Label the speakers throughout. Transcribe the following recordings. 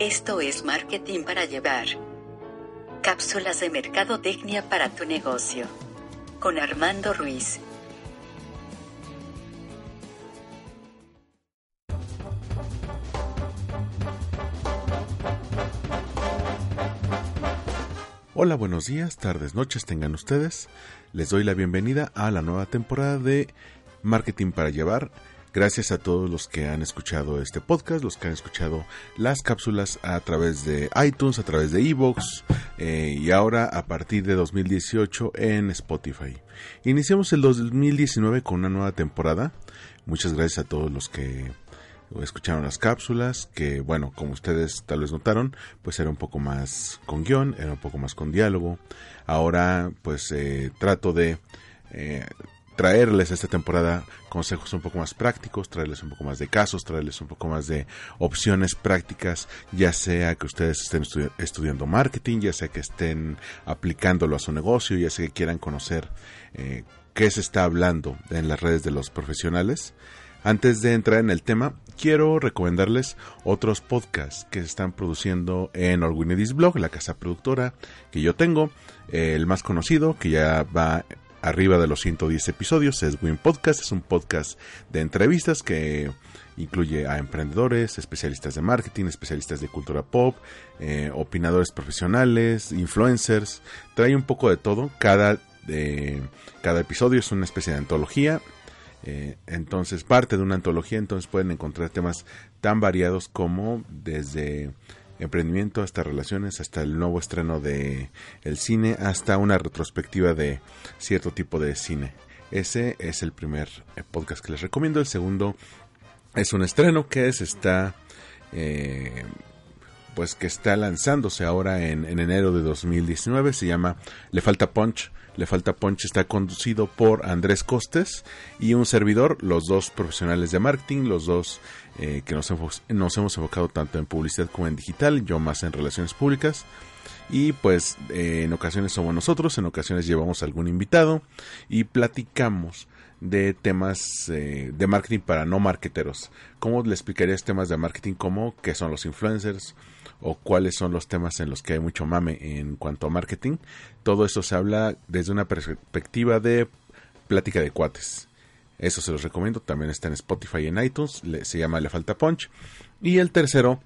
Speaker 1: Esto es Marketing para Llevar. Cápsulas de Mercadotecnia para tu negocio. Con Armando Ruiz.
Speaker 2: Hola, buenos días, tardes, noches tengan ustedes. Les doy la bienvenida a la nueva temporada de Marketing para Llevar. Gracias a todos los que han escuchado este podcast, los que han escuchado las cápsulas a través de iTunes, a través de Evox eh, y ahora a partir de 2018 en Spotify. Iniciamos el 2019 con una nueva temporada. Muchas gracias a todos los que escucharon las cápsulas, que bueno, como ustedes tal vez notaron, pues era un poco más con guion, era un poco más con diálogo. Ahora pues eh, trato de eh, traerles esta temporada consejos un poco más prácticos, traerles un poco más de casos, traerles un poco más de opciones prácticas, ya sea que ustedes estén estudiando marketing, ya sea que estén aplicándolo a su negocio, ya sea que quieran conocer eh, qué se está hablando en las redes de los profesionales. Antes de entrar en el tema, quiero recomendarles otros podcasts que se están produciendo en Orwinedis Blog, la casa productora que yo tengo. El más conocido, que ya va arriba de los 110 episodios, es Win Podcast. Es un podcast de entrevistas que incluye a emprendedores, especialistas de marketing, especialistas de cultura pop, eh, opinadores profesionales, influencers. Trae un poco de todo. Cada, eh, cada episodio es una especie de antología eh, entonces, parte de una antología, entonces pueden encontrar temas tan variados como desde emprendimiento hasta relaciones, hasta el nuevo estreno de el cine, hasta una retrospectiva de cierto tipo de cine. Ese es el primer eh, podcast que les recomiendo. El segundo es un estreno que se está eh, pues que está lanzándose ahora en, enero de 2019. Se llama Le Falta Punch. Le Falta Punch está conducido por Andrés Costes y un servidor, los dos profesionales de marketing, los dos eh, que nos, nos, hemos enfocado tanto en publicidad como en digital, yo más en relaciones públicas. Y pues eh, en ocasiones somos nosotros, en ocasiones llevamos algún invitado y platicamos de temas eh, de marketing para no marketeros. ¿Cómo le explicarías temas de marketing como qué son los influencers o cuáles son los temas en los que hay mucho mame en cuanto a marketing? Todo eso se habla desde una perspectiva de plática de cuates. Eso se los recomiendo, también está en Spotify y en iTunes, se llama Le Falta Punch. Y el tercero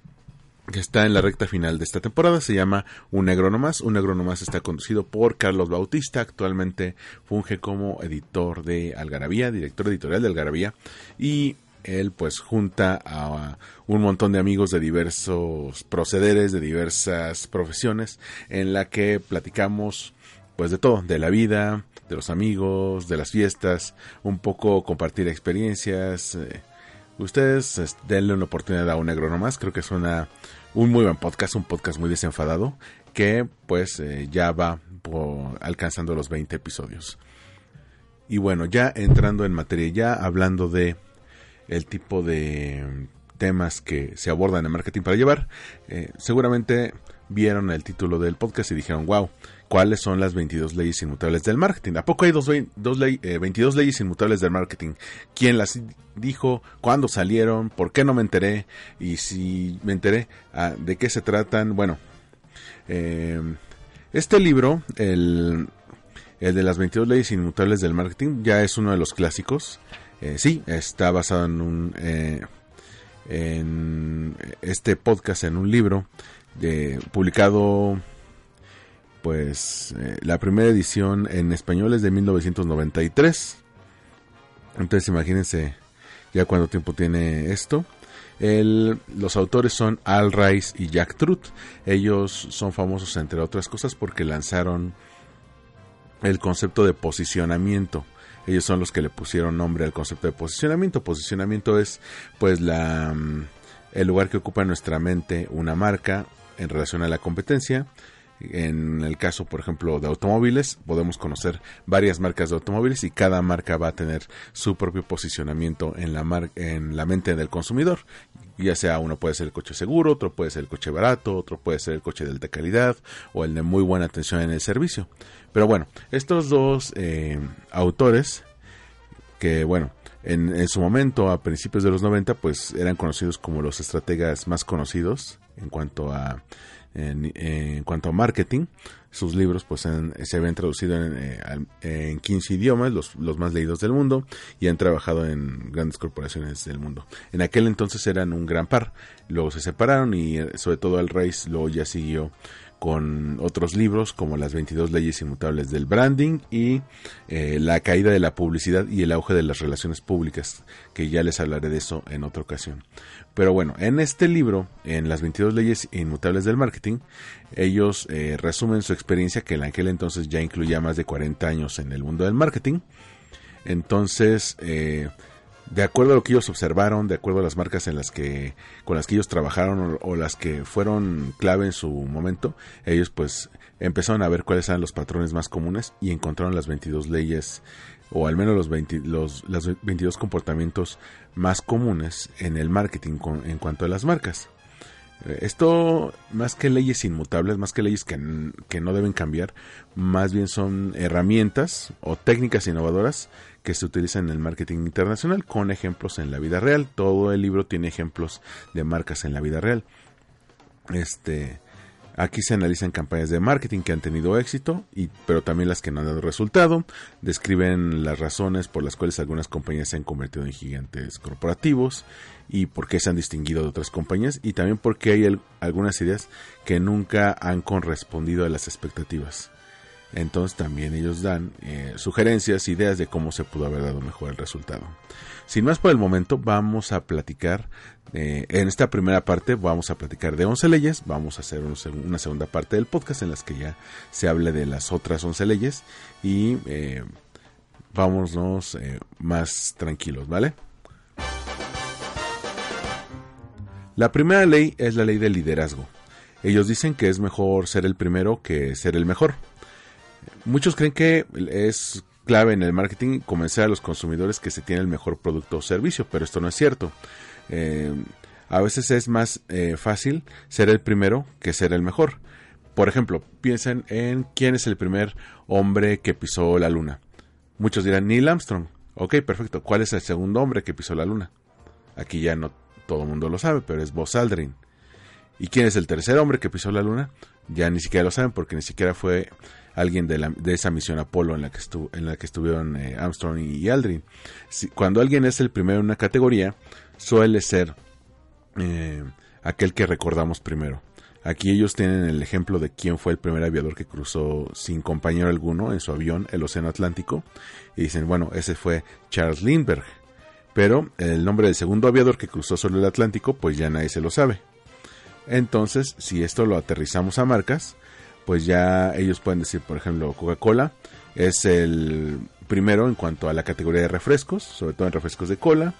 Speaker 2: que está en la recta final de esta temporada, se llama Un Negro Nomás. Un Negro Nomás está conducido por Carlos Bautista, actualmente funge como editor de Algarabía, director editorial de Algarabía, y él pues junta a un montón de amigos de diversos procederes, de diversas profesiones, en la que platicamos pues de todo, de la vida, de los amigos, de las fiestas, un poco compartir experiencias, eh, Ustedes denle una oportunidad a un negro nomás. Creo que es una, un muy buen podcast, un podcast muy desenfadado que pues eh, ya va alcanzando los 20 episodios. Y bueno, ya entrando en materia, ya hablando de el tipo de temas que se abordan en marketing para llevar, eh, seguramente vieron el título del podcast y dijeron, wow, ¿cuáles son las 22 leyes inmutables del marketing? ¿A poco hay dos, dos 22 eh, leyes inmutables del marketing? ¿Quién las dijo? ¿Cuándo salieron? ¿Por qué no me enteré? Y si me enteré, ah, ¿de qué se tratan? Bueno, eh, este libro, el, el de las 22 leyes inmutables del marketing, ya es uno de los clásicos. Eh, sí, está basado en un... en este podcast en un libro publicado pues eh, la primera edición en español es de 1993 entonces imagínense ya cuánto tiempo tiene esto. Los autores son Al Rice y Jack Truth. Ellos son famosos entre otras cosas porque lanzaron el concepto de posicionamiento ellos son los que le pusieron nombre al concepto de posicionamiento posicionamiento es pues la mm, el lugar que ocupa en nuestra mente una marca en relación a la competencia. En el caso, por ejemplo, de automóviles, podemos conocer varias marcas de automóviles y cada marca va a tener su propio posicionamiento en la, en la mente del consumidor. Ya sea uno puede ser el coche seguro, otro puede ser el coche barato, otro puede ser el coche de alta calidad o el de muy buena atención en el servicio. Pero bueno, estos dos eh, autores, que bueno, en, su momento, a principios de los 90, pues eran conocidos como los estrategas más conocidos en cuanto a en, cuanto a marketing. Sus libros pues se habían traducido en, eh, en 15 idiomas, los, los, más leídos del mundo, y han trabajado en grandes corporaciones del mundo. En aquel entonces eran un gran par. Luego se separaron y eh, sobre todo Al Reis luego ya siguió con otros libros como las 22 leyes inmutables del branding y eh, la caída de la publicidad y el auge de las relaciones públicas, que ya les hablaré de eso en otra ocasión. Pero bueno, en este libro, en las 22 leyes inmutables del marketing, ellos eh, resumen su experiencia que en aquel entonces ya incluía más de 40 años en el mundo del marketing. Entonces, eh, de acuerdo a lo que ellos observaron, de acuerdo a las marcas en las que con las que ellos trabajaron o, las que fueron clave en su momento, ellos pues empezaron a ver cuáles eran los patrones más comunes y encontraron las 22 leyes o al menos los, 20, los 22 comportamientos más comunes en el marketing en cuanto a las marcas. Eh, esto, más que leyes inmutables, más que leyes que, que, no deben cambiar, más bien son herramientas o técnicas innovadoras que se utilizan en el marketing internacional con ejemplos en la vida real. Todo el libro tiene ejemplos de marcas en la vida real. Este, aquí se analizan campañas de marketing que han tenido éxito, y, pero también las que no han dado resultado. Describen las razones por las cuales algunas compañías se han convertido en gigantes corporativos y por qué se han distinguido de otras compañías y también porque hay algunas ideas que nunca han correspondido a las expectativas. Entonces también ellos dan eh, sugerencias, ideas de cómo se pudo haber dado mejor el resultado. Sin más por el momento, vamos a platicar, eh, en esta primera parte vamos a platicar de 11 leyes, vamos a hacer una segunda parte del podcast en las que ya se hable de las otras 11 leyes y eh, vámonos más tranquilos, ¿vale? La primera ley es la ley del liderazgo. Ellos dicen que es mejor ser el primero que ser el mejor. Muchos creen que es clave en el marketing convencer a los consumidores que se tiene el mejor producto o servicio, pero esto no es cierto. Eh, a veces es más eh, fácil ser el primero que ser el mejor. Por ejemplo, piensen en quién es el primer hombre que pisó la luna. Muchos dirán Neil Armstrong. Ok, perfecto. ¿Cuál es el segundo hombre que pisó la luna? Aquí ya no todo el mundo lo sabe, pero es Buzz Aldrin. ¿Y quién es el tercer hombre que pisó la luna? Ya ni siquiera lo saben porque ni siquiera fue alguien de, esa misión Apolo en la que, estuvo, en la que estuvieron eh, Armstrong y, Aldrin. cuando alguien es el primero en una categoría, suele ser eh, aquel que recordamos primero. Aquí ellos tienen el ejemplo de quién fue el primer aviador que cruzó sin compañero alguno en su avión el Océano Atlántico. Y dicen, bueno, ese fue Charles Lindbergh. Pero el nombre del segundo aviador que cruzó sobre el Atlántico, pues ya nadie se lo sabe. Entonces, si esto lo aterrizamos a marcas, pues ya ellos pueden decir, por ejemplo, Coca-Cola es el primero en cuanto a la categoría de refrescos, sobre todo en refrescos de cola.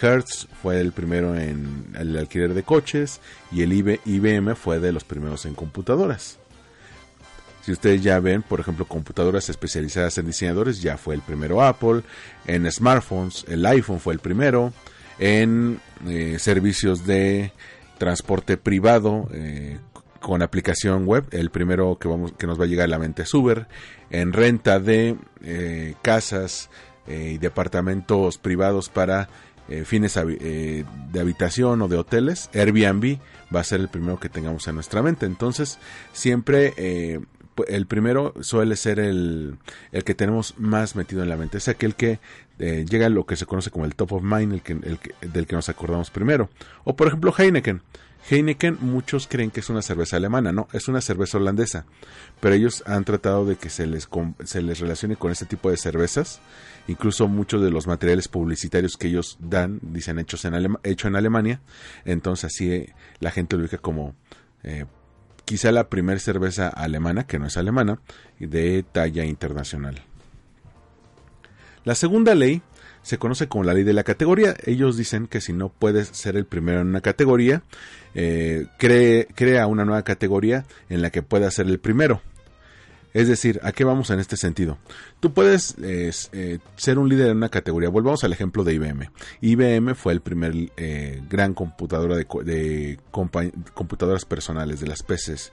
Speaker 2: Hertz fue el primero en el alquiler de coches y el IBM fue de los primeros en computadoras. Si ustedes ya ven, por ejemplo, computadoras especializadas en diseñadores, ya fue el primero Apple. En smartphones, el iPhone fue el primero. En eh, servicios de transporte privado, eh, con aplicación web. El primero que, vamos, que nos va a llegar a la mente es Uber. En renta de eh, casas eh, y departamentos privados para eh, fines de habitación o de hoteles, Airbnb va a ser el primero que tengamos en nuestra mente. Entonces, siempre el primero suele ser el, el, que tenemos más metido en la mente. Es aquel que llega a lo que se conoce como el top of mind, el que, el del que nos acordamos primero. O por ejemplo Heineken. Heineken muchos creen que es una cerveza alemana, no, es una cerveza holandesa, pero ellos han tratado de que se les, se les relacione con este tipo de cervezas, incluso muchos de los materiales publicitarios que ellos dan dicen hechos en hecho en Alemania, entonces así eh, la gente lo ubica como eh, quizá la primera cerveza alemana, que no es alemana, de talla internacional. La segunda ley se conoce como la ley de la categoría. Ellos dicen que si no puedes ser el primero en una categoría, eh, crea una nueva categoría en la que pueda ser el primero. Es decir, ¿a qué vamos en este sentido? Tú puedes eh, ser un líder en una categoría. Volvamos al ejemplo de IBM. IBM fue el primer eh, gran computadora de, computadoras personales, de las PCs.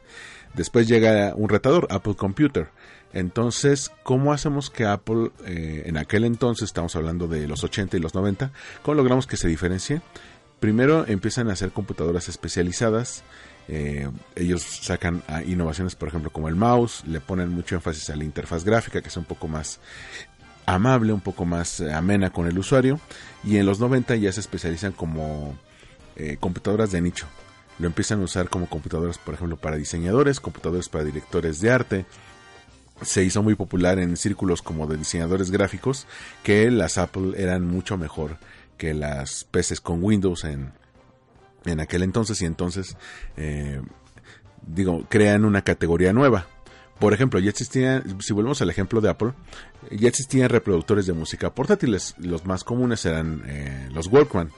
Speaker 2: Después llega un retador, Apple Computer. Entonces, ¿cómo hacemos que Apple, eh, en aquel entonces, estamos hablando de los 80 y los 90, cómo logramos que se diferencie? Primero empiezan a hacer computadoras especializadas. Eh, ellos sacan innovaciones, por ejemplo, como el mouse, le ponen mucho énfasis a la interfaz gráfica, que es un poco más amable, un poco más eh, amena con el usuario. Y en los 90 ya se especializan como computadoras de nicho. Lo empiezan a usar como computadoras, por ejemplo, para diseñadores, computadores para directores de arte. Se hizo muy popular en círculos como de diseñadores gráficos que las Apple eran mucho mejor que las PCs con Windows en, en aquel entonces y entonces eh, digo crean una categoría nueva. Por ejemplo ya existían si volvemos al ejemplo de Apple ya existían reproductores de música portátiles. Los más comunes eran eh, los Walkman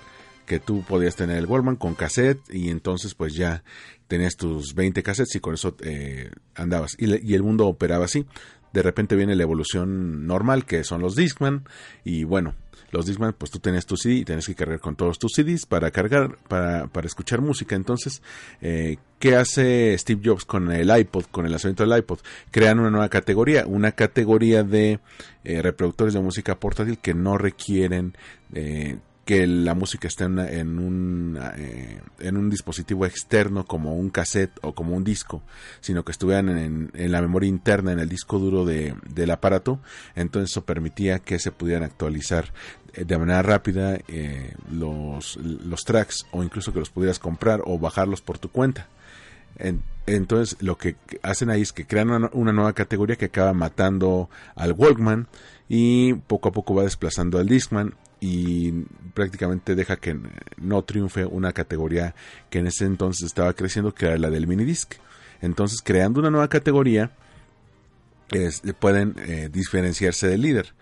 Speaker 2: que tú podías tener el Walkman con cassette y entonces pues ya tenías tus 20 cassettes y con eso eh, andabas y, el mundo operaba así de repente viene la evolución normal que son los Discman y bueno los Discman, pues tú tenías tu CD y tienes que cargar con todos tus CDs para cargar, para, para escuchar música. Entonces, eh, ¿qué hace Steve Jobs con el iPod, con el lanzamiento del iPod? Crean una nueva categoría, una categoría de eh, reproductores de música portátil que no requieren eh, que la música esté en, un, eh, en un dispositivo externo como un cassette o como un disco, sino que estuvieran en, la memoria interna, en el disco duro de, del aparato, entonces eso permitía que se pudieran actualizar eh, de manera rápida eh, los, los tracks o incluso que los pudieras comprar o bajarlos por tu cuenta. Entonces lo que hacen ahí es que crean una, nueva categoría que acaba matando al Walkman y poco a poco va desplazando al Discman y prácticamente deja que no triunfe una categoría que en ese entonces estaba creciendo, que era la del minidisc. Entonces, creando una nueva categoría, pueden eh, diferenciarse del líder.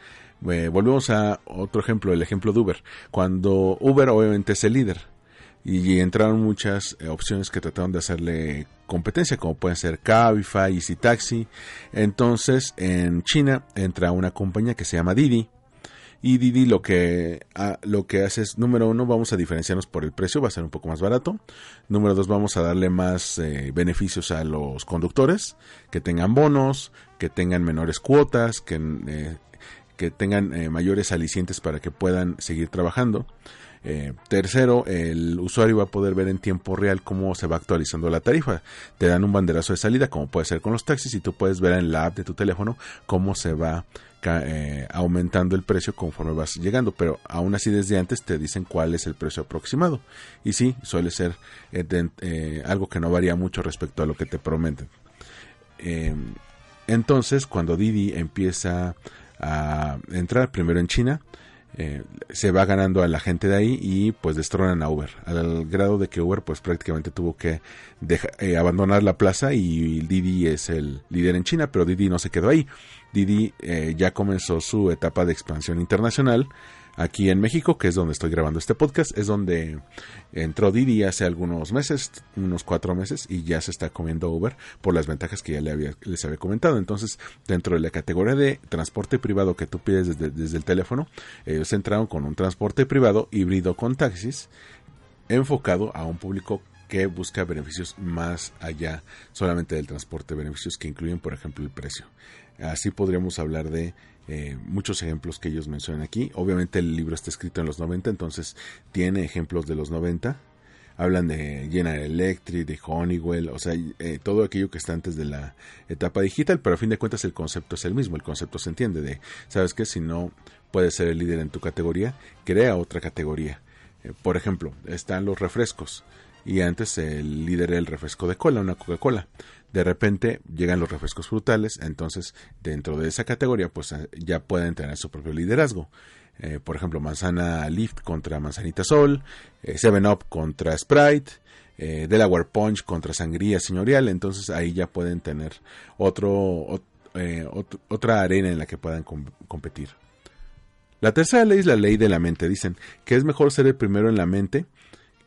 Speaker 2: Eh, volvemos a otro ejemplo, el ejemplo de Uber. Cuando Uber obviamente es el líder y entraron muchas eh, opciones que trataron de hacerle competencia, como pueden ser Cabify, Easy Taxi. Entonces, en China entra una compañía que se llama Didi, y Didi lo que, ah, lo que hace es, número uno, vamos a diferenciarnos por el precio, va a ser un poco más barato. Número dos, vamos a darle más eh, beneficios a los conductores, que tengan bonos, que tengan menores cuotas, que, eh, que tengan mayores alicientes para que puedan seguir trabajando. Eh, tercero, el usuario va a poder ver en tiempo real cómo se va actualizando la tarifa. Te dan un banderazo de salida, como puede ser con los taxis, y tú puedes ver en la app de tu teléfono cómo se va eh, aumentando el precio conforme vas llegando, pero aún así desde antes te dicen cuál es el precio aproximado. Y sí, suele ser eh, algo que no varía mucho respecto a lo que te prometen. Em, entonces, cuando Didi empieza a entrar primero en China, eh, se va ganando a la gente de ahí y pues destronan a Uber, al grado de que Uber pues prácticamente tuvo que eh, abandonar la plaza y Didi es el líder en China, pero Didi no se quedó ahí. Didi eh, ya comenzó su etapa de expansión internacional aquí en México, que es donde estoy grabando este podcast, es donde entró Didi hace algunos meses, unos cuatro meses, y ya se está comiendo Uber por las ventajas que ya les había, les había comentado. Entonces, dentro de la categoría de transporte privado que tú pides desde, el teléfono, ellos entraron con un transporte privado híbrido con taxis, enfocado a un público que busca beneficios más allá solamente del transporte, beneficios que incluyen, por ejemplo, el precio. Así podríamos hablar de eh, muchos ejemplos que ellos mencionan aquí. Obviamente el libro está escrito en los 90, entonces tiene ejemplos de los 90. Hablan de General Electric, de Honeywell, o sea, eh, todo aquello que está antes de la etapa digital, pero a fin de cuentas el concepto es el mismo, el concepto se entiende de, ¿sabes qué? Si no puedes ser el líder en tu categoría, crea otra categoría. Eh, por ejemplo, están los refrescos y antes el líder era el refresco de cola, una Coca-Cola de repente llegan los refrescos frutales, entonces dentro de esa categoría pues eh, ya pueden tener su propio liderazgo. Eh, por ejemplo, manzana Lift contra manzanita Sol, eh, Seven Up contra Sprite, Delaware Punch contra sangría señorial, entonces ahí ya pueden tener otro, otra arena en la que puedan competir. La tercera ley es la ley de la mente. Dicen que es mejor ser el primero en la mente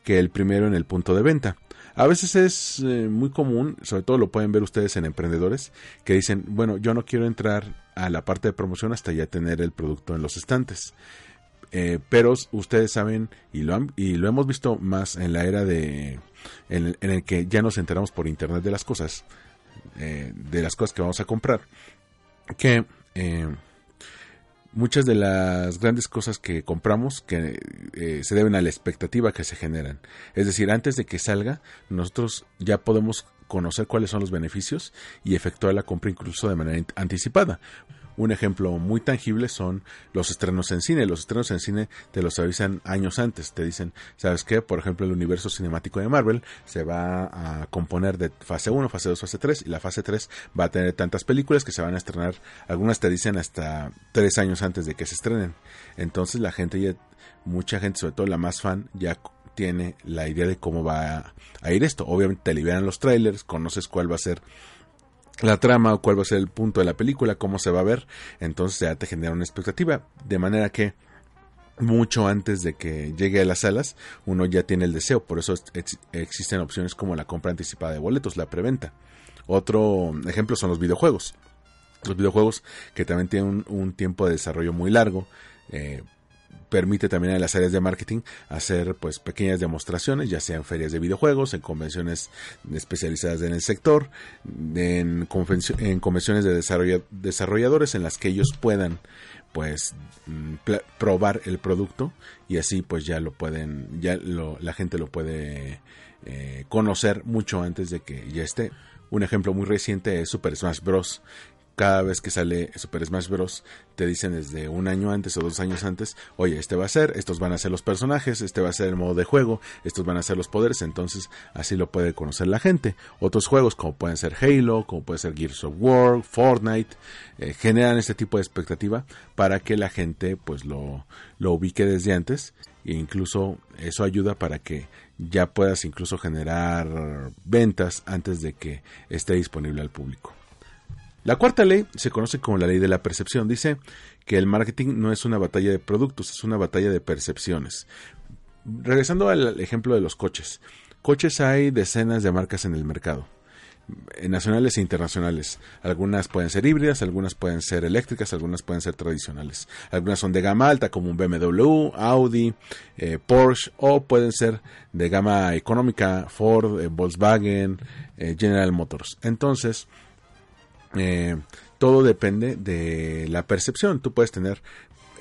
Speaker 2: que el primero en el punto de venta. A veces es eh, muy común, sobre todo lo pueden ver ustedes en emprendedores, que dicen, bueno, yo no quiero entrar a la parte de promoción hasta ya tener el producto en los estantes. Eh, pero ustedes saben, y lo, han, y lo hemos visto más en la era de, en, el que ya nos enteramos por internet de las cosas, eh, de las cosas que vamos a comprar, que muchas de las grandes cosas que compramos que eh, se deben a la expectativa que se generan. Es decir, antes de que salga, nosotros ya podemos conocer cuáles son los beneficios y efectuar la compra incluso de manera anticipada. Un ejemplo muy tangible son los estrenos en cine. Los estrenos en cine te los avisan años antes. Te dicen, ¿sabes qué? Por ejemplo, el universo cinemático de Marvel se va a componer de fase 1, fase 2, fase 3 y la fase 3 va a tener tantas películas que se van a estrenar. Algunas te dicen hasta tres años antes de que se estrenen. Entonces la gente ya, mucha gente, sobre todo la más fan, ya tiene la idea de cómo va a, ir esto. Obviamente te liberan los trailers, conoces cuál va a ser la trama o cuál va a ser el punto de la película, cómo se va a ver, entonces ya te genera una expectativa, de manera que mucho antes de que llegue a las salas, uno ya tiene el deseo, por eso existen opciones como la compra anticipada de boletos, la preventa. Otro ejemplo son los videojuegos. Los videojuegos que también tienen un, tiempo de desarrollo muy largo, eh, permite también a las áreas de marketing hacer pues pequeñas demostraciones, ya sea en ferias de videojuegos, en convenciones especializadas en el sector, en, convenciones de desarrolladores en las que ellos puedan pues mm, probar el producto y así pues ya lo pueden, ya la gente lo puede eh, conocer mucho antes de que ya esté. Un ejemplo muy reciente es Super Smash Bros cada vez que sale Super Smash Bros. te dicen desde un año antes o dos años antes, oye, este va a ser, estos van a ser los personajes, este va a ser el modo de juego, estos van a ser los poderes, entonces así lo puede conocer la gente. Otros juegos como pueden ser Halo, como puede ser Gears of War, Fortnite, eh, generan este tipo de expectativa para que la gente pues lo, lo ubique desde antes e incluso eso ayuda para que ya puedas incluso generar ventas antes de que esté disponible al público. La cuarta ley se conoce como la ley de la percepción. Dice que el marketing no es una batalla de productos, es una batalla de percepciones. Regresando al ejemplo de los coches. Coches hay decenas de marcas en el mercado eh, nacionales e internacionales. Algunas pueden ser híbridas, algunas pueden ser eléctricas, algunas pueden ser tradicionales. Algunas son de gama alta como un BMW, Audi, eh, Porsche o pueden ser de gama económica Ford, eh, Volkswagen, General Motors. Entonces, eh, todo depende de la percepción. Tú puedes tener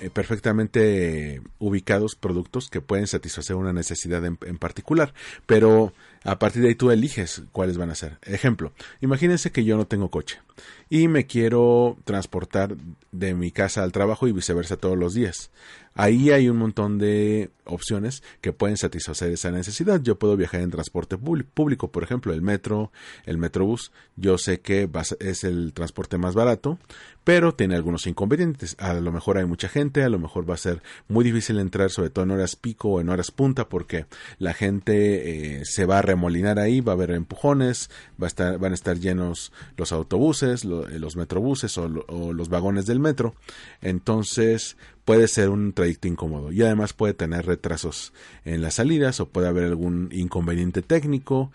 Speaker 2: eh, perfectamente ubicados productos que pueden satisfacer una necesidad en, particular, pero a partir de ahí tú eliges cuáles van a ser. Ejemplo, imagínense que yo no tengo coche y me quiero transportar de mi casa al trabajo y viceversa todos los días. Ahí hay un montón de opciones que pueden satisfacer esa necesidad. Yo puedo viajar en transporte público, por ejemplo, el metro, el metrobús. Yo sé que es el transporte más barato, pero tiene algunos inconvenientes. A lo mejor hay mucha gente, a lo mejor va a ser muy difícil entrar, sobre todo en horas pico o en horas punta, porque la gente eh, se va a remolinar ahí, va a haber empujones, va a estar, van a estar llenos los autobuses, eh, los metrobuses o, los vagones del metro. Entonces puede ser un trayecto incómodo y además puede tener retrasos en las salidas o puede haber algún inconveniente técnico.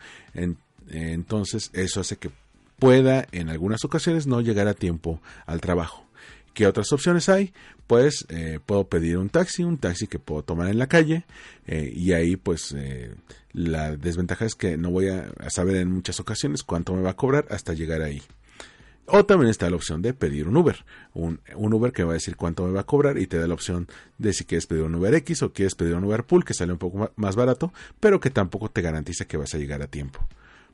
Speaker 2: entonces eso hace que pueda en algunas ocasiones no llegar a tiempo al trabajo. ¿Qué otras opciones hay? Pues eh, puedo pedir un taxi, un taxi que puedo tomar en la calle eh, y ahí pues la desventaja es que no voy a saber en muchas ocasiones cuánto me va a cobrar hasta llegar ahí. O también está la opción de pedir un Uber. Un, Uber que va a decir cuánto me va a cobrar y te da la opción de si quieres pedir un Uber X o quieres pedir un Uber Pool que sale un poco más barato, pero que tampoco te garantiza que vas a llegar a tiempo.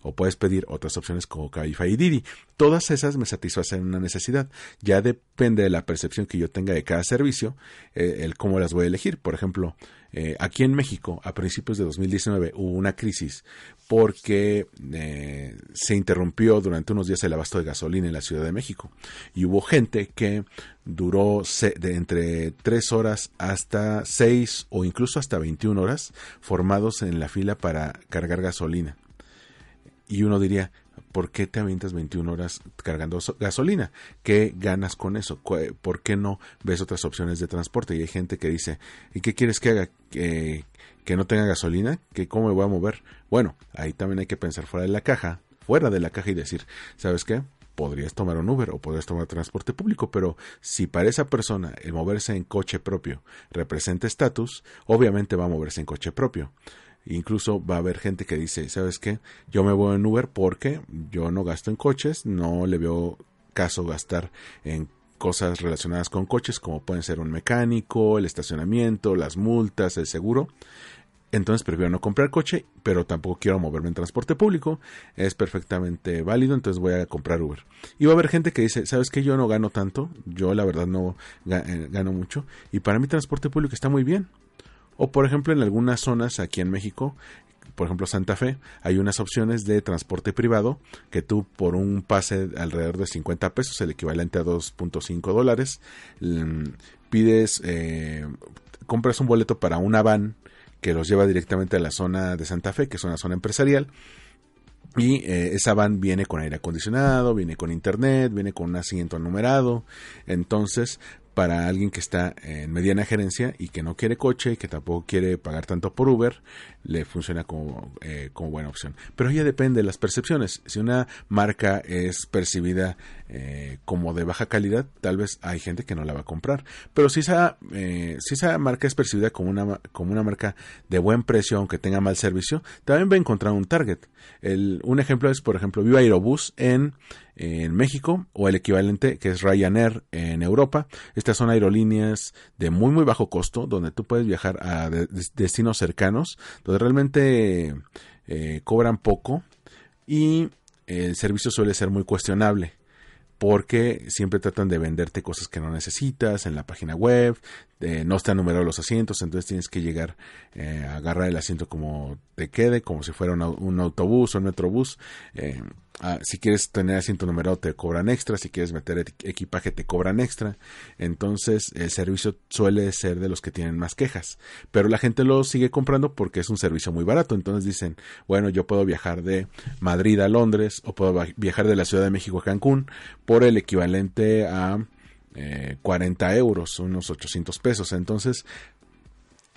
Speaker 2: O puedes pedir otras opciones como Cabify y Didi. Todas esas me satisfacen una necesidad. Ya depende de la percepción que yo tenga de cada servicio, eh, el cómo las voy a elegir. Por ejemplo, eh, aquí en México, a principios de 2019, hubo una crisis porque eh, se interrumpió durante unos días el abasto de gasolina en la Ciudad de México. Y hubo gente que duró entre 3 horas hasta 6 o incluso hasta 21 horas formados en la fila para cargar gasolina. Y uno diría, ¿por qué te avientas 21 horas cargando gasolina? ¿Qué ganas con eso? ¿Por qué no ves otras opciones de transporte? Y hay gente que dice, ¿y qué quieres que haga? ¿Que, no tenga gasolina? ¿Que cómo me voy a mover? Bueno, ahí también hay que pensar fuera de la caja, fuera de la caja y decir, ¿sabes qué? podrías tomar un Uber o podrías tomar transporte público, pero si para esa persona el moverse en coche propio representa estatus, obviamente va a moverse en coche propio. Incluso va a haber gente que dice, ¿sabes qué? Yo me voy en Uber porque yo no gasto en coches, no le veo caso gastar en cosas relacionadas con coches como pueden ser un mecánico, el estacionamiento, las multas, el seguro. Entonces prefiero no comprar coche, pero tampoco quiero moverme en transporte público. Es perfectamente válido, entonces voy a comprar Uber. Y va a haber gente que dice, ¿sabes qué? Yo no gano tanto, yo la verdad no eh, gano mucho, y para mí transporte público está muy bien. O por ejemplo en algunas zonas aquí en México, por ejemplo Santa Fe, hay unas opciones de transporte privado que tú por un pase alrededor de 50 pesos, el equivalente a 2.5 dólares, mm, pides, eh, compras un boleto para una van que los lleva directamente a la zona de Santa Fe, que es una zona empresarial. Y eh, esa van viene con aire acondicionado, viene con internet, viene con un asiento numerado. Entonces, para alguien que está en mediana gerencia y que no quiere coche y que tampoco quiere pagar tanto por Uber, le funciona como, eh, como buena opción. Pero ya depende de las percepciones. Si una marca es percibida eh, como de baja calidad, tal vez hay gente que no la va a comprar. Pero si esa, eh, si esa marca es percibida como una, como una marca de buen precio, aunque tenga mal servicio, también va a encontrar un target. El, un ejemplo es, por ejemplo, Viva Aerobús en en México o el equivalente que es Ryanair en Europa. Estas son aerolíneas de muy muy bajo costo donde tú puedes viajar a destinos cercanos donde realmente eh, cobran poco y el servicio suele ser muy cuestionable porque siempre tratan de venderte cosas que no necesitas en la página web, no están numerados los asientos, entonces tienes que llegar eh, a agarrar el asiento como te quede, como si fuera un, autobús o un metrobús. Eh, ah, si quieres tener asiento numerado te cobran extra, si quieres meter equipaje te cobran extra. Entonces el servicio suele ser de los que tienen más quejas, pero la gente lo sigue comprando porque es un servicio muy barato. Entonces dicen, bueno, yo puedo viajar de Madrid a Londres o puedo viajar de la Ciudad de México a Cancún por el equivalente a 40 eh, euros, unos 800 pesos. Entonces,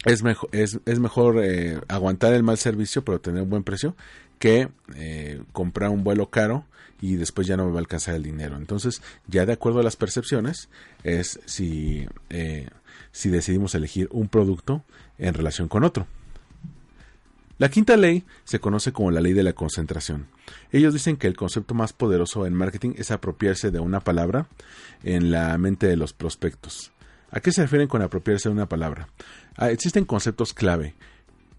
Speaker 2: es mejor, es, mejor eh, aguantar el mal servicio, pero tener un buen precio, que eh, comprar un vuelo caro y después ya no me va a alcanzar el dinero. Entonces, ya de acuerdo a las percepciones, es si, si decidimos elegir un producto en relación con otro. La quinta ley se conoce como la ley de la concentración. Ellos dicen que el concepto más poderoso en marketing es apropiarse de una palabra en la mente de los prospectos. ¿A qué se refieren con apropiarse de una palabra? Ah, existen conceptos clave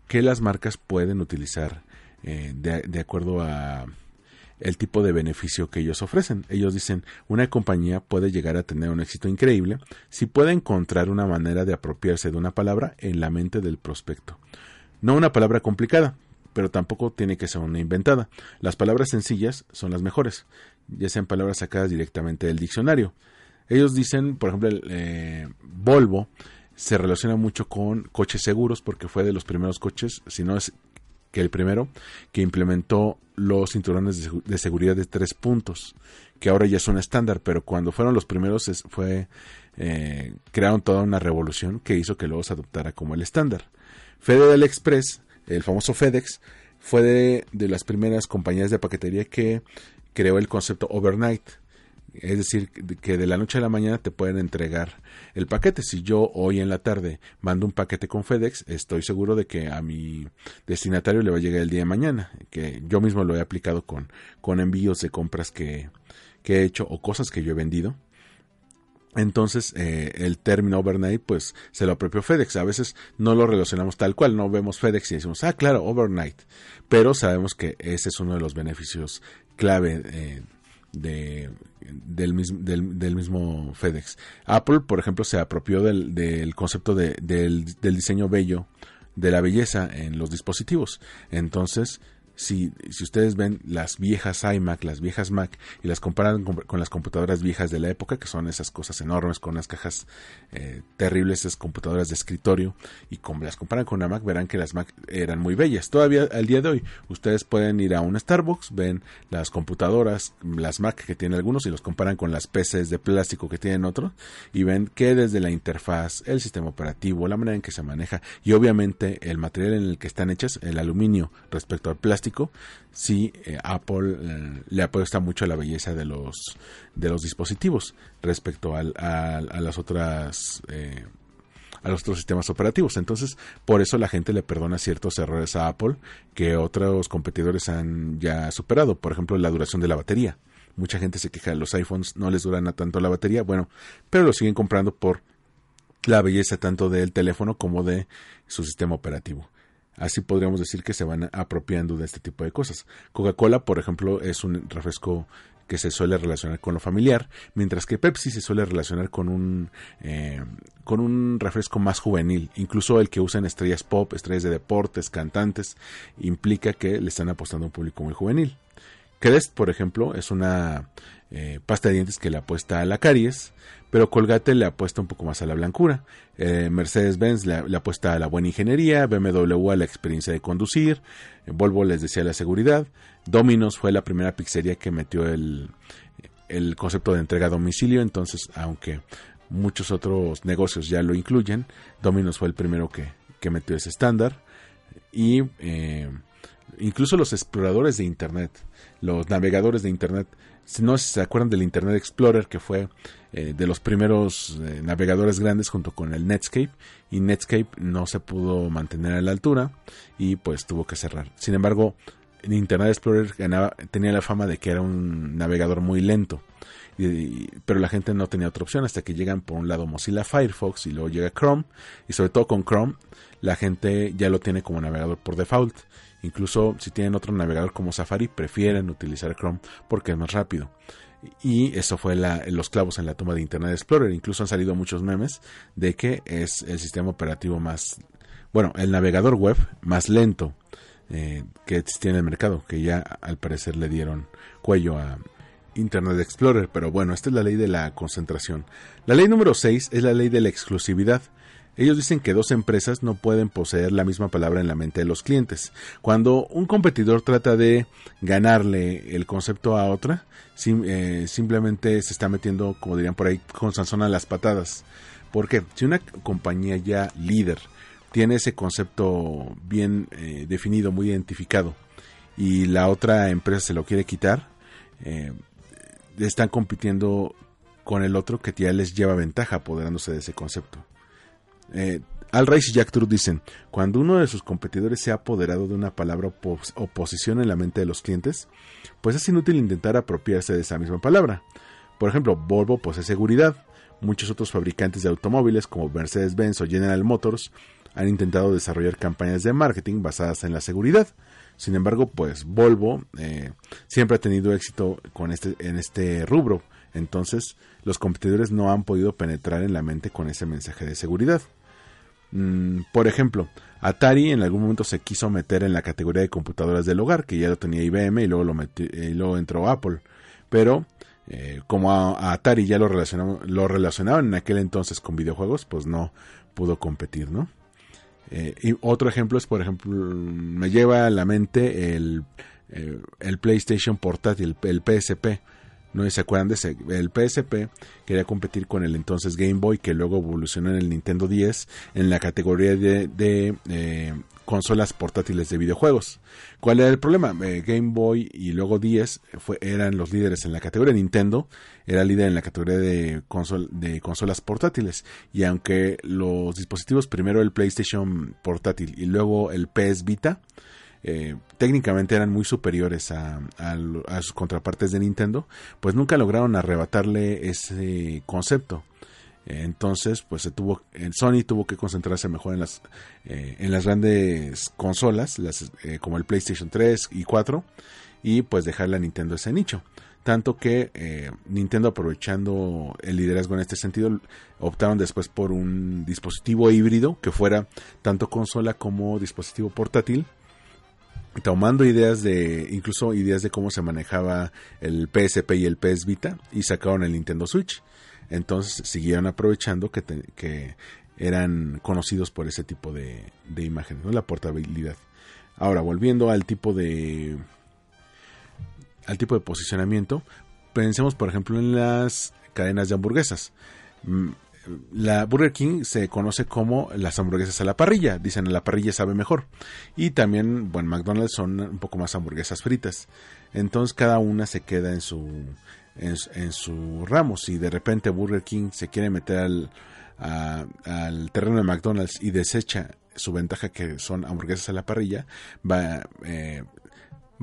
Speaker 2: que las marcas pueden utilizar eh, de, acuerdo a el tipo de beneficio que ellos ofrecen. Ellos dicen, una compañía puede llegar a tener un éxito increíble si puede encontrar una manera de apropiarse de una palabra en la mente del prospecto. No una palabra complicada, pero tampoco tiene que ser una inventada. Las palabras sencillas son las mejores, ya sean palabras sacadas directamente del diccionario. Ellos dicen, por ejemplo, eh, Volvo se relaciona mucho con coches seguros porque fue de los primeros coches, si no es que el primero, que implementó los cinturones de, seguridad de tres puntos, que ahora ya son estándar, pero cuando fueron los primeros fue eh, crearon toda una revolución que hizo que luego se adoptara como el estándar. Federal Express, el famoso FedEx, fue de, las primeras compañías de paquetería que creó el concepto overnight. Es decir, que de la noche a la mañana te pueden entregar el paquete. Si yo hoy en la tarde mando un paquete con FedEx, estoy seguro de que a mi destinatario le va a llegar el día de mañana. Que yo mismo lo he aplicado con, con envíos de compras que, que he hecho o cosas que yo he vendido. Entonces, eh, el término overnight, pues se lo apropió FedEx. A veces no lo relacionamos tal cual, no vemos FedEx y decimos, ah, claro, overnight. Pero sabemos que ese es uno de los beneficios clave eh, de, del, mismo, FedEx. Apple, por ejemplo, se apropió del, del concepto del, del diseño bello, de la belleza en los dispositivos. Entonces, si, si ustedes ven las viejas iMac, las viejas Mac, y las comparan con, las computadoras viejas de la época, que son esas cosas enormes con unas cajas eh, terribles, esas computadoras de escritorio, y como las comparan con una Mac, verán que las Mac eran muy bellas. Todavía al día de hoy, ustedes pueden ir a un Starbucks, ven las computadoras, las Mac que tienen algunos, y los comparan con las PCs de plástico que tienen otros, y ven que desde la interfaz, el sistema operativo, la manera en que se maneja, y obviamente el material en el que están hechas, el aluminio respecto al plástico, si eh, Apple eh, le apuesta mucho a la belleza de los de los dispositivos respecto a las otras eh, a los otros sistemas operativos. Entonces, por eso la gente le perdona ciertos errores a Apple que otros competidores han ya superado. Por ejemplo, la duración de la batería. Mucha gente se queja de los iPhones, no les duran tanto la batería, bueno, pero lo siguen comprando por la belleza tanto del teléfono como de su sistema operativo. Así podríamos decir que se van apropiando de este tipo de cosas. Coca-Cola, por ejemplo, es un refresco que se suele relacionar con lo familiar, mientras que Pepsi se suele relacionar con un eh, con un refresco más juvenil. Incluso el que usan estrellas pop, estrellas de deportes, cantantes, implica que le están apostando a un público muy juvenil. Crest, por ejemplo, es una eh, pasta de dientes que le apuesta a la caries, pero Colgate le apuesta un poco más a la blancura. Eh, Mercedes-Benz le, apuesta a la buena ingeniería, BMW a la experiencia de conducir, eh, Volvo les decía la seguridad, Domino's fue la primera pizzería que metió el, el concepto de entrega a domicilio, entonces aunque muchos otros negocios ya lo incluyen, Domino's fue el primero que, que metió ese estándar y incluso los exploradores de Internet, los navegadores de Internet si no se acuerdan del Internet Explorer, que fue eh, de los primeros eh, navegadores grandes junto con el Netscape, y Netscape no se pudo mantener a la altura y pues tuvo que cerrar. Sin embargo, Internet Explorer tenía la fama de que era un navegador muy lento. pero la gente no tenía otra opción hasta que llegan por un lado Mozilla Firefox y luego llega Chrome y sobre todo con Chrome la gente ya lo tiene como navegador por default Incluso si tienen otro navegador como Safari, prefieren utilizar Chrome porque es más rápido. Y eso fue los clavos en la tumba de Internet Explorer. Incluso han salido muchos memes de que es el sistema operativo más, bueno, el navegador web más lento eh, que existía en el mercado, que ya al parecer le dieron cuello a Internet Explorer. Pero bueno, esta es la ley de la concentración. La ley número 6 es la ley de la exclusividad. Ellos dicen que dos empresas no pueden poseer la misma palabra en la mente de los clientes. Cuando un competidor trata de ganarle el concepto a otra, eh, simplemente se está metiendo, como dirían por ahí, con Sansón a las patadas. Porque si una compañía ya líder tiene ese concepto bien eh, definido, muy identificado, y la otra empresa se lo quiere quitar, eh, están compitiendo con el otro que ya les lleva ventaja apoderándose de ese concepto. Eh, Al Rice y Jack Truth dicen, cuando uno de sus competidores se ha apoderado de una palabra o posición en la mente de los clientes, pues es inútil intentar apropiarse de esa misma palabra. Por ejemplo, Volvo posee seguridad. Muchos otros fabricantes de automóviles como Mercedes-Benz o General Motors han intentado desarrollar campañas de marketing basadas en la seguridad. Sin embargo, pues Volvo eh, siempre ha tenido éxito con este, en este rubro. Entonces, los competidores no han podido penetrar en la mente con ese mensaje de seguridad. Mm, por ejemplo, Atari en algún momento se quiso meter en la categoría de computadoras del hogar, que ya lo tenía IBM y luego lo, y luego entró Apple. Pero eh, como a, Atari ya lo, lo relacionaban en aquel entonces con videojuegos, pues no pudo competir, ¿no? Eh, otro ejemplo es, por ejemplo, me lleva a la mente el, eh, el PlayStation portátil, el PSP no se acuerdan de ese, el PSP quería competir con el entonces Game Boy que luego evolucionó en el Nintendo 10 en la categoría de, eh, consolas portátiles de videojuegos. ¿Cuál era el problema? Eh, Game Boy y luego 10 fue, eran los líderes en la categoría. Nintendo era líder en la categoría de, de consolas portátiles. Y aunque los dispositivos, primero el PlayStation portátil y luego el PS Vita, eh, técnicamente eran muy superiores a, sus contrapartes de Nintendo, pues nunca lograron arrebatarle ese concepto. entonces, pues se tuvo, Sony tuvo que concentrarse mejor en las, eh, en las grandes consolas, las, eh, como el PlayStation 3 y 4, y pues dejarle a Nintendo ese nicho. Tanto que Nintendo aprovechando el liderazgo en este sentido, optaron después por un dispositivo híbrido que fuera tanto consola como dispositivo portátil tomando ideas de, incluso ideas de cómo se manejaba el PSP y el PS Vita y sacaron el Nintendo Switch. Entonces siguieron aprovechando que, que eran conocidos por ese tipo de, de imágenes, la portabilidad. Ahora, volviendo al tipo de al tipo de posicionamiento, pensemos por ejemplo en las cadenas de hamburguesas. La Burger King se conoce como las hamburguesas a la parrilla. Dicen a la parrilla sabe mejor. Y también, bueno, McDonald's son un poco más hamburguesas fritas. Entonces cada una se queda en su, en, su ramo. Si de repente Burger King se quiere meter al, al terreno de McDonald's y desecha su ventaja que son hamburguesas a la parrilla, va, eh,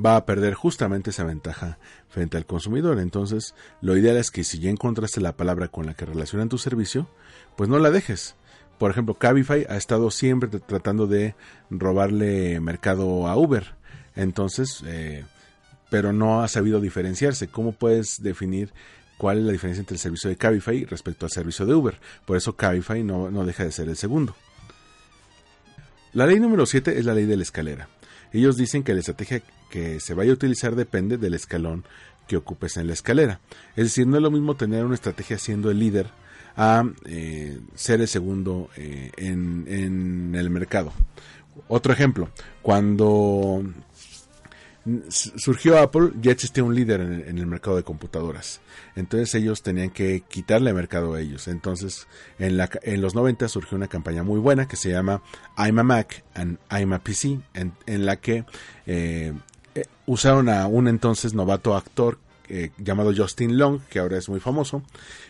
Speaker 2: va a perder justamente esa ventaja frente al consumidor. Entonces, lo ideal es que si ya encontraste la palabra con la que relacionan tu servicio, pues no la dejes. Por ejemplo, Cabify ha estado siempre tratando de robarle mercado a Uber. Entonces, eh, pero no ha sabido diferenciarse. ¿Cómo puedes definir cuál es la diferencia entre el servicio de Cabify respecto al servicio de Uber? Por eso Cabify no, no deja de ser el segundo. La ley número 7 es la ley de la escalera. Ellos dicen que la estrategia que se vaya a utilizar depende del escalón que ocupes en la escalera. Es decir, no es lo mismo tener una estrategia siendo el líder a eh, ser el segundo eh, en, en el mercado. Otro ejemplo, cuando surgió Apple, ya existía un líder en el, mercado de computadoras. Entonces ellos tenían que quitarle mercado a ellos. Entonces en, la, en los 90 surgió una campaña muy buena que se llama I'm a Mac and I'm a PC, en, la que eh, usaron a un entonces novato actor eh, llamado Justin Long, que ahora es muy famoso,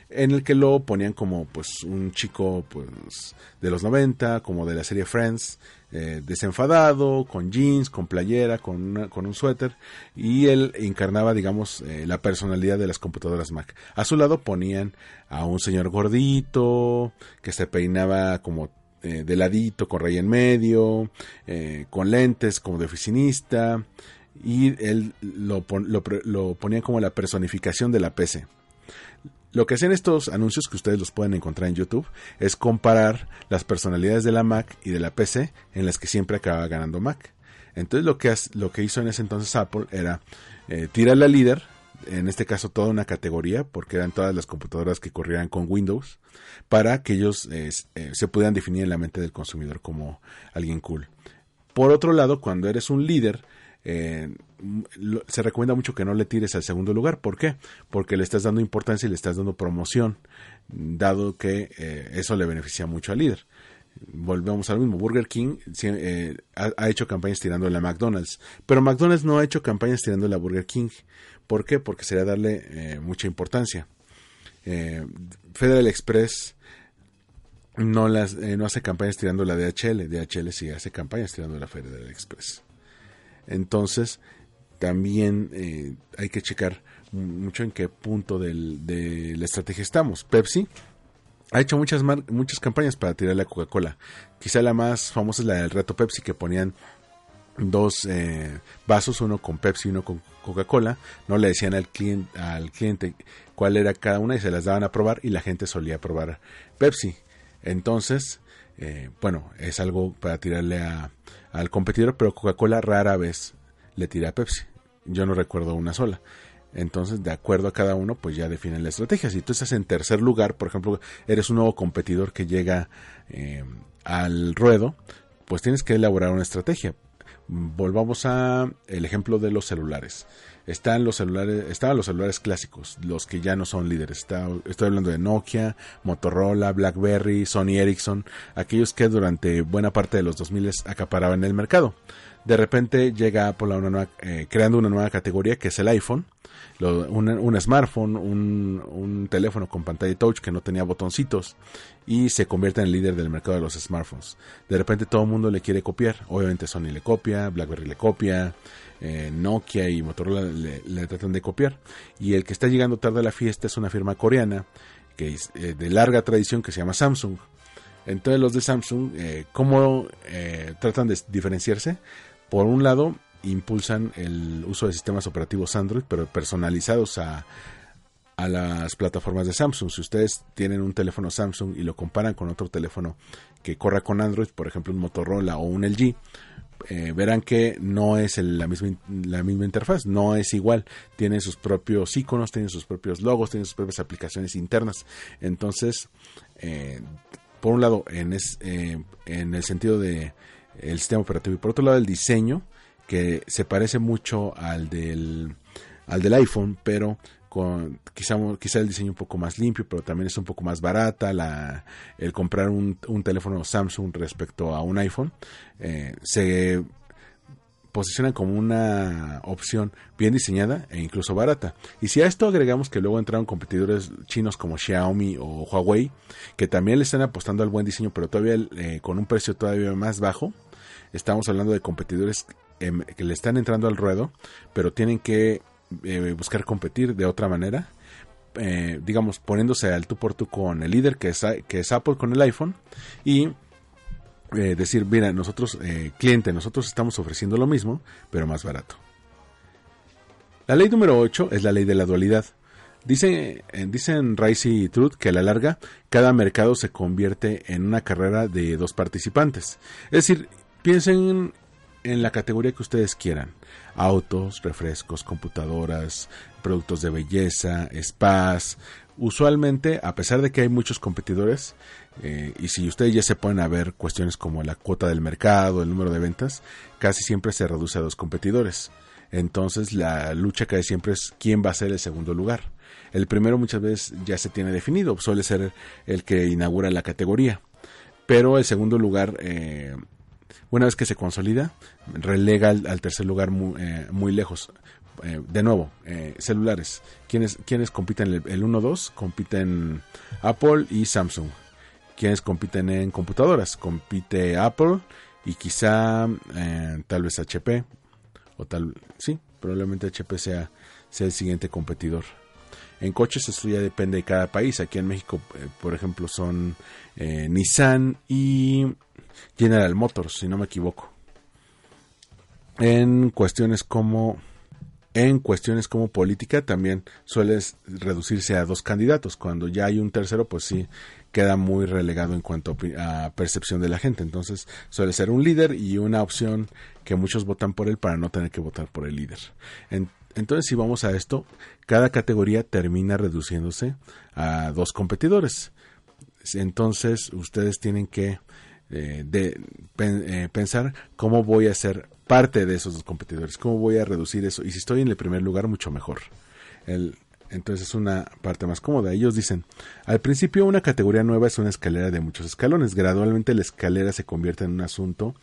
Speaker 2: en el que lo ponían como pues un chico pues de los 90, como de la serie Friends, eh, desenfadado, con jeans, con playera, con, con un suéter, y él encarnaba, digamos, eh, la personalidad de las computadoras Mac. A su lado ponían a un señor gordito, que se peinaba como de ladito, con rey en medio, con lentes como de oficinista, y él lo, lo, ponía como la personificación de la PC. Lo que hacen estos anuncios que ustedes los pueden encontrar en YouTube es comparar las personalidades de la Mac y de la PC en las que siempre acaba ganando Mac. Entonces lo que, lo que hizo en ese entonces Apple era eh, tirar la líder, en este caso toda una categoría, porque eran todas las computadoras que corrieran con Windows, para que ellos eh, eh, se pudieran definir en la mente del consumidor como alguien cool. Por otro lado, cuando eres un líder, eh, se recomienda mucho que no le tires al segundo lugar. ¿Por qué? Porque le estás dando importancia y le estás dando promoción, dado que eh, eso le beneficia mucho al líder. Volvemos al mismo. Burger King eh, ha, hecho campañas tirando la McDonald's, pero McDonald's no ha hecho campañas tirando la Burger King. ¿Por qué? Porque sería darle mucha importancia. Federal Express no, las, no hace campañas tirando la DHL. DHL sí hace campañas tirando la Federal Express. Entonces, también eh, hay que checar mucho en qué punto de la estrategia estamos. Pepsi ha hecho muchas, muchas campañas para tirarle a Coca-Cola. Quizá la más famosa es la del reto Pepsi, que ponían dos eh, vasos, uno con Pepsi y uno con Coca-Cola. No le decían al cliente, al cliente cuál era cada una y se las daban a probar y la gente solía probar Pepsi. Entonces, eh, bueno, es algo para tirarle a, al competidor, pero Coca-Cola rara vez le tira Pepsi. Yo no recuerdo una sola. Entonces, de acuerdo a cada uno, pues ya definen la estrategia. Si tú estás en tercer lugar, por ejemplo, eres un nuevo competidor que llega eh, al ruedo, pues tienes que elaborar una estrategia. Volvamos a el ejemplo de los celulares. Están los celulares, estaban los celulares clásicos, los que ya no son líderes. estoy hablando de Nokia, Motorola, BlackBerry, Sony Ericsson, aquellos que durante buena parte de los 2000 acaparaban el mercado. De repente llega Apple eh, creando una nueva categoría que es el iPhone, un, smartphone, un, teléfono con pantalla touch que no tenía botoncitos y se convierte en el líder del mercado de los smartphones. De repente todo el mundo le quiere copiar, obviamente Sony le copia, BlackBerry le copia, eh, Nokia y Motorola le, tratan de copiar. Y el que está llegando tarde a la fiesta es una firma coreana que es eh, de larga tradición que se llama Samsung. Entonces los de Samsung, eh, ¿cómo tratan de diferenciarse? Por un lado, impulsan el uso de sistemas operativos Android, pero personalizados a, a las plataformas de Samsung. Si ustedes tienen un teléfono Samsung y lo comparan con otro teléfono que corra con Android, por ejemplo un Motorola o un LG, eh, verán que no es la, misma, la misma interfaz, no es igual. Tiene sus propios iconos, tiene sus propios logos, tiene sus propias aplicaciones internas. Entonces, eh, por un lado, en, eh, en el sentido de el sistema operativo y por otro lado el diseño, que se parece mucho al del, al del iPhone, pero con quizá, quizá el diseño un poco más limpio, pero también es un poco más barata la, el comprar un, un teléfono Samsung respecto a un iPhone. Eh, se posiciona como una opción bien diseñada e incluso barata. Y si a esto agregamos que luego entraron competidores chinos como Xiaomi o Huawei, que también le están apostando al buen diseño, pero todavía eh, con un precio todavía más bajo, estamos hablando de competidores em, que le están entrando al ruedo, pero tienen que eh, buscar competir de otra manera. Eh, digamos, poniéndose al tú por tú con el líder que es, que es Apple con el iPhone y eh, decir, mira, nosotros, cliente, nosotros estamos ofreciendo lo mismo, pero más barato. La ley número 8 es la ley de la dualidad. Dice, dicen Rice y Truth que a la larga cada mercado se convierte en una carrera de dos participantes. Es decir, piensen en la categoría que ustedes quieran. Autos, refrescos, computadoras, productos de belleza, spas. Usualmente, a pesar de que hay muchos competidores, eh, y si ustedes ya se ponen a ver cuestiones como la cuota del mercado, el número de ventas, casi siempre se reduce a dos competidores. Entonces la lucha casi siempre es quién va a ser el segundo lugar. El primero muchas veces ya se tiene definido, suele ser el que inaugura la categoría. Pero el segundo lugar eh, una vez que se consolida, relega al, tercer lugar eh, muy, lejos. Eh, de nuevo, eh, celulares. ¿Quiénes, ¿Quiénes compiten el, el 1-2? Compiten Apple y Samsung. ¿Quiénes compiten en computadoras? Compite Apple y quizá tal vez HP. O tal, sí, probablemente HP sea, sea el siguiente competidor. En coches esto ya depende de cada país. Aquí en México, por ejemplo, son Nissan y General Motors, si no me equivoco. En cuestiones como en cuestiones como política también suele reducirse a dos candidatos. Cuando ya hay un tercero, pues sí queda muy relegado en cuanto a percepción de la gente. Entonces suele ser un líder y una opción que muchos votan por él para no tener que votar por el líder. Entonces si vamos a esto, cada categoría termina reduciéndose a dos competidores. Entonces ustedes tienen que eh, eh, pensar cómo voy a ser parte de esos dos competidores, cómo voy a reducir eso. Y si estoy en el primer lugar, mucho mejor. Entonces es una parte más cómoda. Ellos dicen, al principio una categoría nueva es una escalera de muchos escalones. Gradualmente la escalera se convierte en un asunto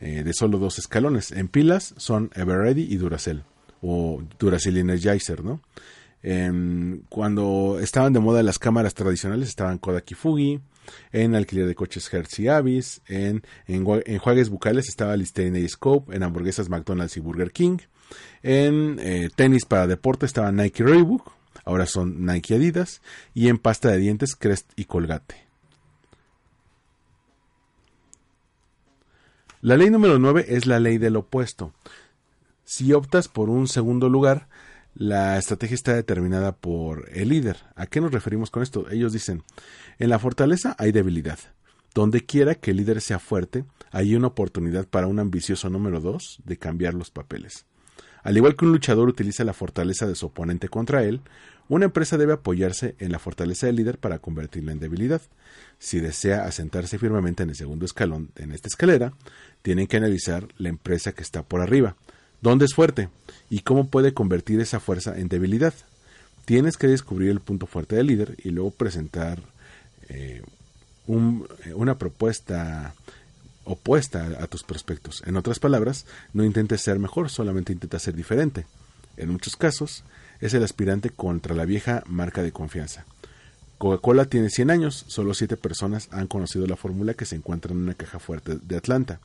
Speaker 2: eh, de solo dos escalones. En pilas son Everready y Duracell, o Duracell Energizer, ¿no? Em, cuando estaban de moda las cámaras tradicionales estaban Kodak y Fuji, en alquiler de coches Hertz y Avis, en, en, bucales estaba Listerine y Scope, en hamburguesas McDonald's y Burger King, en eh, tenis para deporte estaba Nike Reebok, ahora son Nike Adidas, y en pasta de dientes Crest y Colgate. La ley número 9 es la ley del opuesto. Si optas por un segundo lugar, la estrategia está determinada por el líder. ¿A qué nos referimos con esto? Ellos dicen, en la fortaleza hay debilidad. Donde quiera que el líder sea fuerte, hay una oportunidad para un ambicioso número dos de cambiar los papeles. Al igual que un luchador utiliza la fortaleza de su oponente contra él, una empresa debe apoyarse en la fortaleza del líder para convertirla en debilidad. Si desea asentarse firmemente en el segundo escalón en esta escalera, tienen que analizar la empresa que está por arriba. ¿Dónde es fuerte? ¿Y cómo puede convertir esa fuerza en debilidad? Tienes que descubrir el punto fuerte del líder y luego presentar eh, eh, una propuesta opuesta a, tus prospectos. En otras palabras, no intentes ser mejor, solamente intenta ser diferente. En muchos casos, es el aspirante contra la vieja marca de confianza. Coca-Cola tiene 100 años, solo 7 personas han conocido la fórmula que se encuentra en una caja fuerte de Atlanta.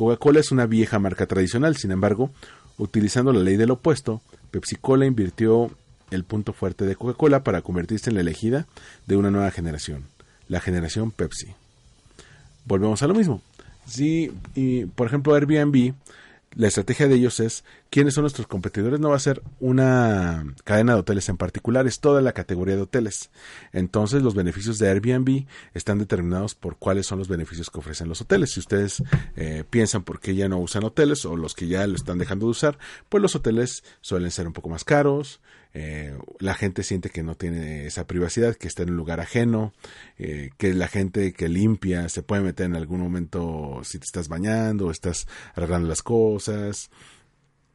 Speaker 2: Coca-Cola es una vieja marca tradicional, sin embargo, utilizando la ley del opuesto, Pepsi-Cola invirtió el punto fuerte de Coca-Cola para convertirse en la elegida de una nueva generación la generación Pepsi. Volvemos a lo mismo. Si, y, por ejemplo, Airbnb la estrategia de ellos es quiénes son nuestros competidores. No va a ser una cadena de hoteles en particular, es toda la categoría de hoteles. Entonces los beneficios de Airbnb están determinados por cuáles son los beneficios que ofrecen los hoteles. Si ustedes eh, piensan por qué ya no usan hoteles o los que ya lo están dejando de usar, pues los hoteles suelen ser un poco más caros, eh, la gente siente que no tiene esa privacidad, que está en un lugar ajeno, eh, que la gente que limpia se puede meter en algún momento si te estás bañando o estás arreglando las cosas.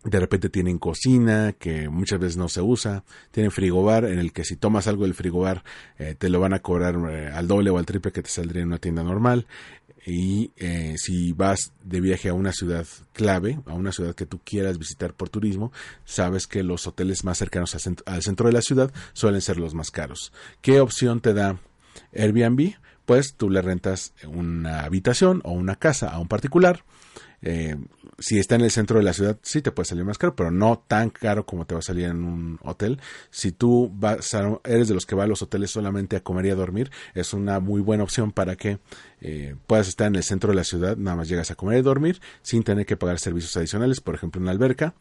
Speaker 2: De repente tienen cocina que muchas veces no se usa. Tienen frigobar en el que si tomas algo del frigobar eh, te lo van a cobrar al doble o al triple que te saldría en una tienda normal y eh, si vas de viaje a una ciudad clave, a una ciudad que tú quieras visitar por turismo, sabes que los hoteles más cercanos al centro de la ciudad suelen ser los más caros. ¿Qué opción te da Airbnb? Pues tú le rentas una habitación o una casa a un particular eh, si está en el centro de la ciudad, sí te puede salir más caro, pero no tan caro como te va a salir en un hotel. Si tú vas eres de los que va a los hoteles solamente a comer y a dormir, es una muy buena opción para que eh, puedas estar en el centro de la ciudad, nada más llegas a comer y dormir sin tener que pagar servicios adicionales, por ejemplo, una alberca.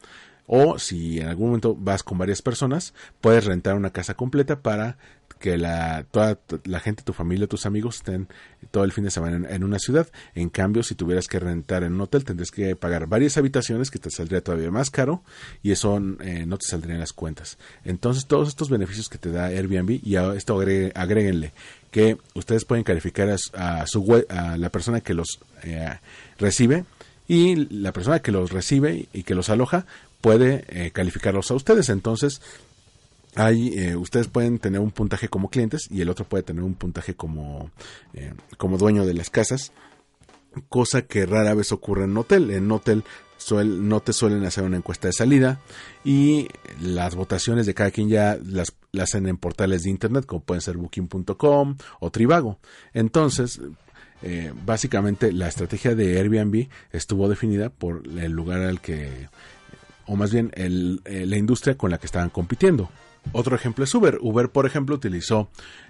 Speaker 2: O si en algún momento vas con varias personas, puedes rentar una casa completa para que la, toda la gente, tu familia, tus amigos estén todo el fin de semana en, una ciudad. En cambio, si tuvieras que rentar en un hotel, tendrías que pagar varias habitaciones que te saldría todavía más caro y eso eh, no te saldría en las cuentas. Entonces, todos estos beneficios que te da Airbnb y a esto agréguenle que ustedes pueden calificar a, su a la persona que los eh, recibe y la persona que los recibe y que los aloja puede eh, calificarlos a ustedes. Entonces, hay, eh, ustedes pueden tener un puntaje como clientes y el otro puede tener un puntaje como, eh, como dueño de las casas, cosa que rara vez ocurre en hotel. En hotel no te suelen hacer una encuesta de salida y las votaciones de cada quien ya las, hacen en portales de internet como pueden ser booking.com o Trivago. Entonces, eh, básicamente la estrategia de Airbnb estuvo definida por el lugar al que, o más bien la industria con la que estaban compitiendo. Otro ejemplo es Uber. Uber, por ejemplo, utilizó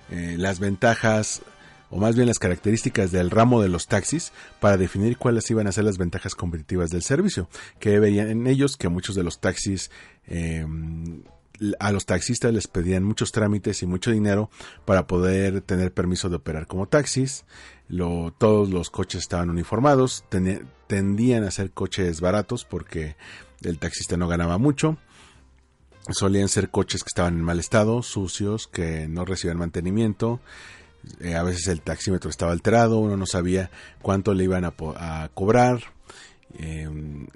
Speaker 2: eh, las ventajas o más bien las características del ramo de los taxis para definir cuáles iban a ser las ventajas competitivas del servicio, que veían en ellos que muchos de los taxis em, a los taxistas les pedían muchos trámites y mucho dinero para poder tener permiso de operar como taxis. todos los coches estaban uniformados, tendían a ser coches baratos porque el taxista no ganaba mucho solían ser coches que estaban en mal estado, sucios, que no recibían mantenimiento. Eh, a veces el taxímetro estaba alterado, uno no sabía cuánto le iban a, cobrar. Eh,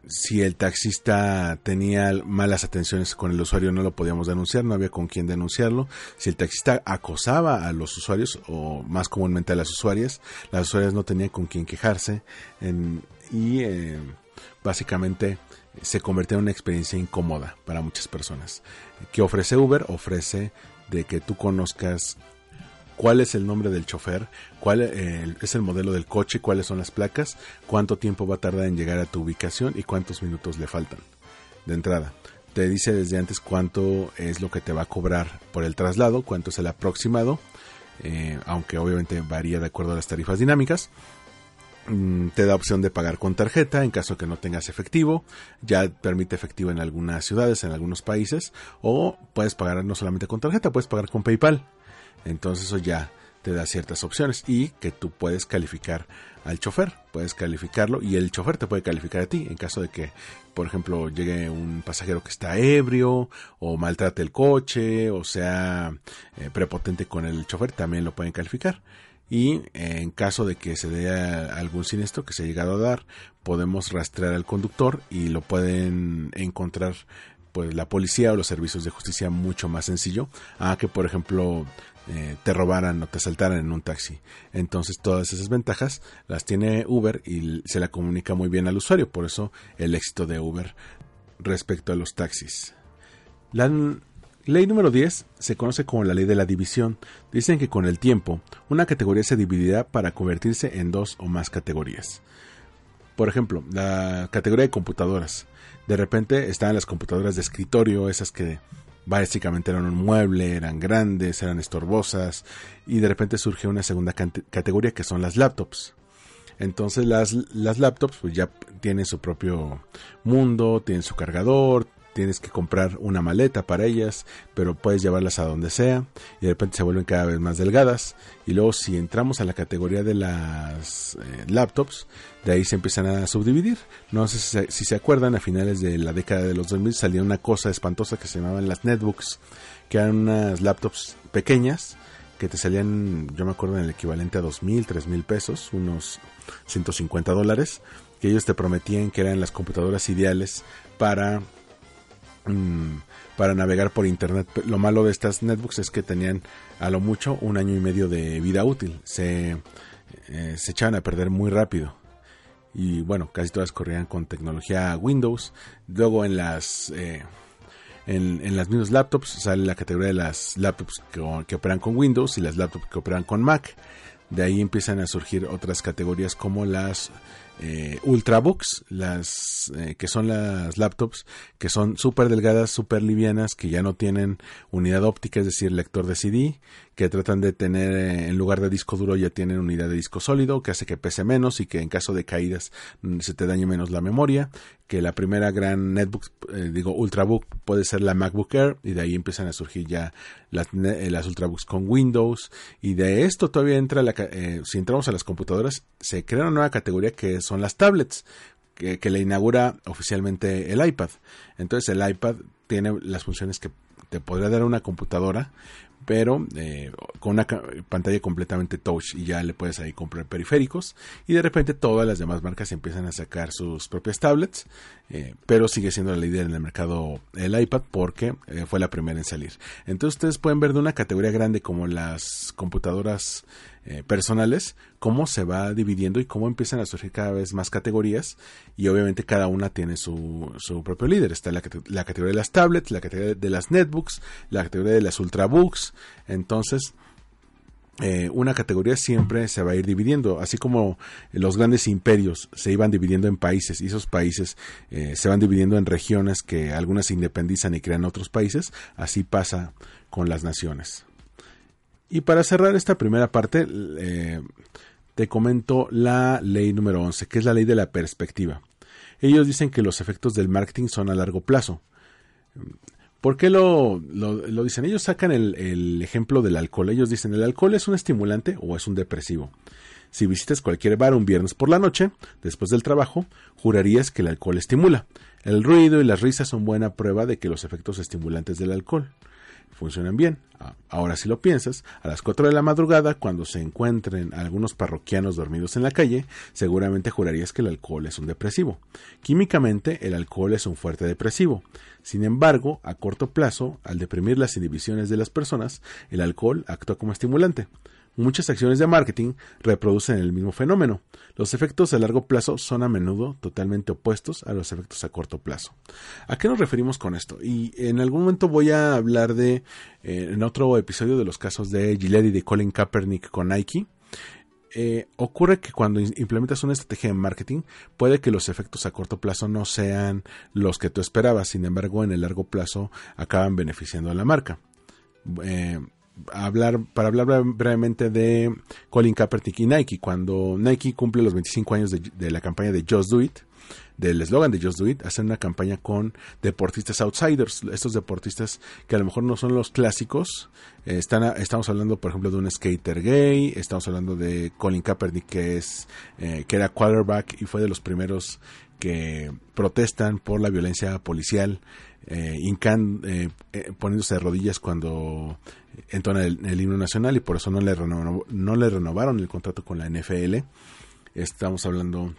Speaker 2: si el taxista tenía malas atenciones con el usuario no lo podíamos denunciar, no había con quién denunciarlo. Si el taxista acosaba a los usuarios o más comúnmente a las usuarias, las usuarias no tenían con quién quejarse y eh, básicamente se convierte en una experiencia incómoda para muchas personas. ¿Qué ofrece Uber? Ofrece de que tú conozcas cuál es el nombre del chofer, cuál eh, es el modelo del coche, cuáles son las placas, cuánto tiempo va a tardar en llegar a tu ubicación y cuántos minutos le faltan de entrada. Te dice desde antes cuánto es lo que te va a cobrar por el traslado, cuánto es el aproximado, eh, aunque obviamente varía de acuerdo a las tarifas dinámicas. Mm, te da opción de pagar con tarjeta en caso que no tengas efectivo. Ya permite efectivo en algunas ciudades, en algunos países. O puedes pagar no solamente con tarjeta, puedes pagar con PayPal. Entonces eso ya te da ciertas opciones y que tú puedes calificar al chofer, puedes calificarlo y el chofer te puede calificar a ti en caso de que, por ejemplo, llegue un pasajero que está ebrio o maltrate el coche o sea eh, prepotente con el chofer, también lo pueden calificar y en caso de que se dé algún siniestro que se ha llegado a dar, podemos rastrear al conductor y lo pueden encontrar pues la policía o los servicios de justicia mucho más sencillo a que por ejemplo eh, te robaran o te asaltaran en un taxi. Entonces todas esas ventajas las tiene Uber y se la comunica muy bien al usuario, por eso el éxito de Uber respecto a los taxis. La Ley número 10 se conoce como la ley de la división. Dicen que con el tiempo, una categoría se dividirá para convertirse en dos o más categorías. Por ejemplo, la categoría de computadoras. De repente estaban las computadoras de escritorio, esas que básicamente eran un mueble, eran grandes, eran estorbosas, y de repente surge una segunda categoría que son las laptops. Entonces las, las laptops pues ya tienen su propio mundo, tienen su cargador, tienes que comprar una maleta para ellas, pero puedes llevarlas a donde sea y de repente se vuelven cada vez más delgadas. Y luego si entramos a la categoría de las eh, laptops, de ahí se empiezan a subdividir. No sé si, se acuerdan, a finales de la década de los 2000 salió una cosa espantosa que se llamaban las netbooks, que eran unas laptops pequeñas que te salían, yo me acuerdo, en el equivalente a dos mil, tres mil pesos, unos 150 dólares, que ellos te prometían que eran las computadoras ideales para Mm, para navegar por internet. Lo malo de estas netbooks es que tenían a lo mucho un año y medio de vida útil. Se, eh, se echaban a perder muy rápido. Y bueno, casi todas corrían con tecnología Windows. Luego en las eh, en, las mismas laptops sale la categoría de las laptops que, que, operan con Windows y las laptops que operan con Mac. De ahí empiezan a surgir otras categorías como las eh, Ultrabooks, las eh, que son las laptops que son súper delgadas, súper livianas, que ya no tienen unidad óptica, es decir, lector de CD, que tratan de tener eh, en lugar de disco duro ya tienen unidad de disco sólido, que hace que pese menos y que en caso de caídas mm, se te dañe menos la memoria, que la primera gran netbook, eh, digo Ultrabook puede ser la MacBook Air y de ahí empiezan a surgir ya las, las Ultrabooks con Windows y de esto todavía entra la, si entramos a las computadoras se crea una nueva categoría que son las tablets, que, le inaugura oficialmente el iPad. Entonces el iPad tiene las funciones que te podría dar una computadora, pero eh, con una pantalla completamente touch y ya le puedes ahí comprar periféricos y de repente todas las demás marcas empiezan a sacar sus propias tablets, eh, pero sigue siendo la líder en el mercado el iPad porque eh, fue la primera en salir. Entonces ustedes pueden ver de una categoría grande como las computadoras eh, personales, cómo se va dividiendo y cómo empiezan a surgir cada vez más categorías y obviamente cada una tiene su, su propio líder. Está la, la, categoría de las tablets, la categoría de las netbooks, la categoría de las ultrabooks. Entonces, eh, una categoría siempre se va a ir dividiendo, así como los grandes imperios se iban dividiendo en países y esos países eh, se van dividiendo en regiones que algunas se independizan y crean otros países, así pasa con las naciones. Y para cerrar esta primera parte, eh, te comento la ley número 11, que es la ley de la perspectiva. Ellos dicen que los efectos del marketing son a largo plazo. ¿Por qué lo, lo, dicen? Ellos sacan el, el, ejemplo del alcohol. Ellos dicen, el alcohol es un estimulante o es un depresivo. Si visitas cualquier bar un viernes por la noche, después del trabajo, jurarías que el alcohol estimula. El ruido y las risas son buena prueba de que los efectos estimulantes del alcohol funcionan bien. Ahora si lo piensas, a las 4 de la madrugada, cuando se encuentren algunos parroquianos dormidos en la calle, seguramente jurarías que el alcohol es un depresivo. Químicamente, el alcohol es un fuerte depresivo. Sin embargo, a corto plazo, al deprimir las inhibiciones de las personas, el alcohol actúa como estimulante. Muchas acciones de marketing reproducen el mismo fenómeno. Los efectos a largo plazo son a menudo totalmente opuestos a los efectos a corto plazo. ¿A qué nos referimos con esto? Y en algún momento voy a hablar de, eh, en otro episodio de los casos de Gillette y de Colin Kaepernick con Nike. Eh, ocurre que cuando implementas una estrategia de marketing puede que los efectos a corto plazo no sean los que tú esperabas, sin embargo en el largo plazo acaban beneficiando a la marca. Eh, hablar, para hablar brevemente de Colin Kaepernick y Nike. Cuando Nike cumple los 25 años de, la campaña de Just Do It, del eslogan de Just Do It, hacen una campaña con deportistas outsiders, estos deportistas que a lo mejor no son los clásicos. Eh, están estamos hablando, por ejemplo, de un skater gay, estamos hablando de Colin Kaepernick, que, es, eh, que era quarterback y fue de los primeros que protestan por la violencia policial, eh, eh, eh, poniéndose de rodillas cuando entona el, himno nacional y por eso no le, no le renovaron el contrato con la NFL. Estamos hablando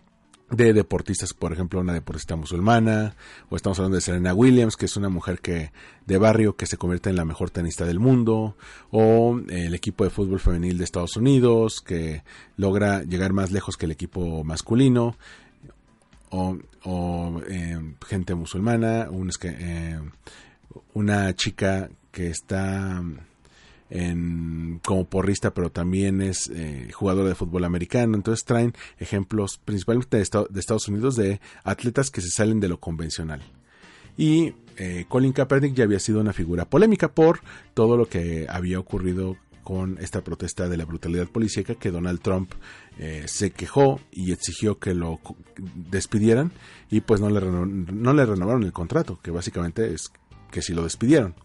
Speaker 2: de deportistas, por ejemplo, una deportista musulmana, o estamos hablando de Serena Williams, que es una mujer que de barrio que se convierte en la mejor tenista del mundo, o el equipo de fútbol femenil de Estados Unidos, que logra llegar más lejos que el equipo masculino o, eh, gente musulmana, eh, una chica que está en, como porrista, pero también es eh, jugadora de fútbol americano. Entonces traen ejemplos principalmente de, Estados Unidos de atletas que se salen de lo convencional. Y Colin Kaepernick ya había sido una figura polémica por todo lo que había ocurrido con esta protesta de la brutalidad policíaca que Donald Trump eh, se quejó y exigió que lo despidieran y pues no le, no le renovaron el contrato, que básicamente es que si lo despidieron.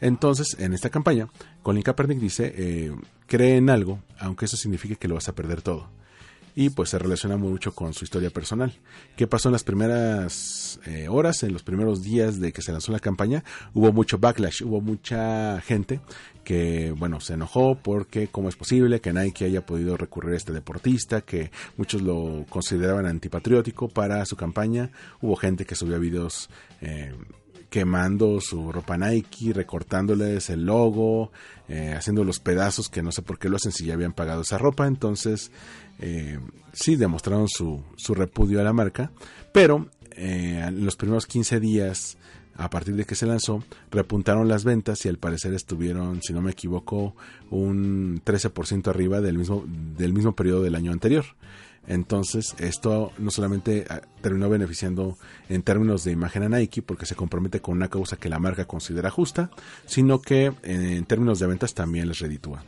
Speaker 2: Entonces, en esta campaña, Colin Kaepernick dice, eh, cree en algo, aunque eso signifique que lo vas a perder todo y pues se relaciona mucho con su historia personal. ¿Qué pasó en las primeras eh, horas, en los primeros días de que se lanzó la campaña? Hubo mucho backlash, hubo mucha gente que, bueno, se enojó porque cómo es posible que Nike haya podido recurrir a este deportista, que muchos lo consideraban antipatriótico para su campaña. Hubo gente que subió videos eh, quemando su ropa Nike, recortándoles el logo, eh, haciendo los pedazos que no sé por qué lo hacen si ya habían pagado esa ropa. Entonces, eh, sí demostraron su, su, repudio a la marca, pero eh, en los primeros 15 días, a partir de que se lanzó, repuntaron las ventas y al parecer estuvieron, si no me equivoco, un 13% arriba del mismo, del mismo periodo del año anterior. Entonces, esto no solamente ah, terminó beneficiando en términos de imagen a Nike, porque se compromete con una causa que la marca considera justa, sino que en términos de ventas también les reditúa.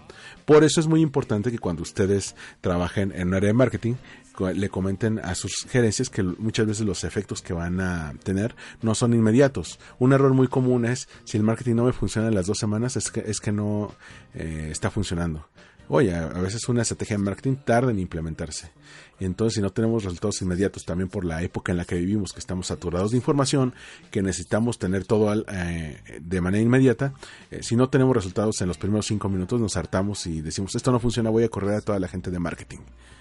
Speaker 2: Por eso es muy importante que cuando ustedes trabajen en un área de marketing, le comenten a sus gerencias que muchas veces los efectos que van a tener no son inmediatos. Un error muy común es si el marketing no me funciona en las dos semanas es que, es que no eh, está funcionando. Oye, a veces una estrategia de marketing tarda en implementarse. Entonces si no tenemos resultados inmediatos también por la época en la que vivimos, que estamos saturados de información, que necesitamos tener todo eh, de manera inmediata, eh, si no tenemos resultados en los primeros cinco minutos nos hartamos y decimos esto no funciona, voy a correr a toda la gente de marketing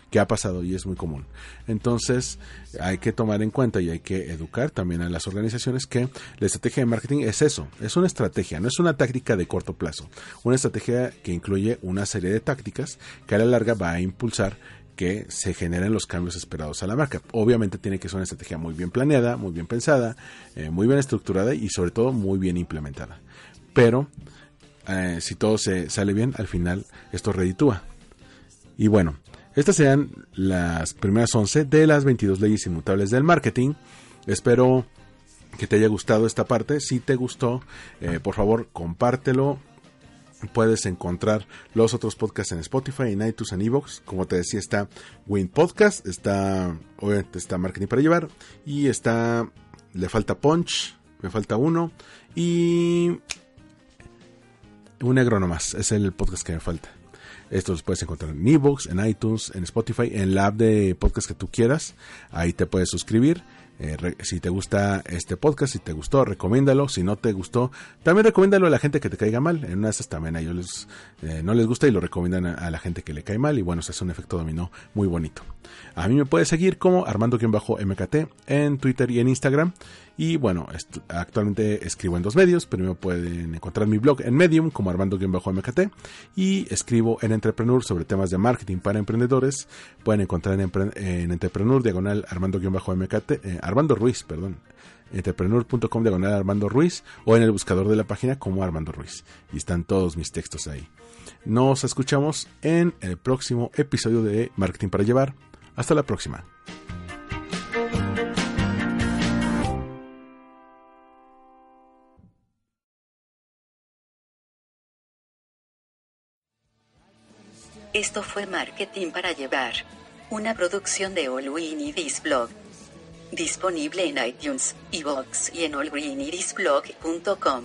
Speaker 2: que ha pasado y es muy común. Entonces hay que tomar en cuenta y hay que educar también a las organizaciones que la estrategia de marketing es eso, es una estrategia, no es una táctica de corto plazo, una estrategia que incluye una serie de tácticas que a la larga va a impulsar que se generen los cambios esperados a la marca. Obviamente tiene que ser una estrategia muy bien planeada, muy bien pensada, eh, muy bien estructurada y sobre todo muy bien implementada. Pero eh, si todo se sale bien, al final esto reditúa. Y bueno, estas sean las primeras 11 de las 22 leyes inmutables del marketing. Espero que te haya gustado esta parte. Si te gustó, eh, por favor, compártelo. Puedes encontrar los otros podcasts en Spotify, en iTunes, en Evox. Como te decía, está Win Podcast, está, obviamente está Marketing para Llevar y está, le falta Punch, me falta uno y un negro nomás. Es el podcast que me falta. Esto los puedes encontrar en Evox, en iTunes, en Spotify, en la app de podcast que tú quieras. Ahí te puedes suscribir. Eh, si te gusta este podcast, si te gustó, recomiéndalo. Si no te gustó, también recomiéndalo a la gente que te caiga mal. En una de esas también a ellos eh, no les gusta y lo recomiendan a, la gente que le cae mal. Y bueno, se hace un efecto dominó muy bonito. A mí me puedes seguir como Armando-MKT en Twitter y en Instagram. Y bueno, actualmente escribo en dos medios. Primero pueden encontrar mi blog en Medium como Armando-MKT y escribo en Entrepreneur sobre temas de marketing para emprendedores. Pueden encontrar en, Entrepreneur diagonal Armando-MKT, eh, Armando Ruiz, perdón. Entrepreneur.com diagonal Armando Ruiz o en el buscador de la página como Armando Ruiz. Y están todos mis textos ahí. Nos escuchamos en el próximo episodio de Marketing para Llevar. Hasta la próxima.
Speaker 1: Esto fue Marketing para Llevar, una producción de All y Blog. Disponible en iTunes, iVoox y en allgreenirisblog.com.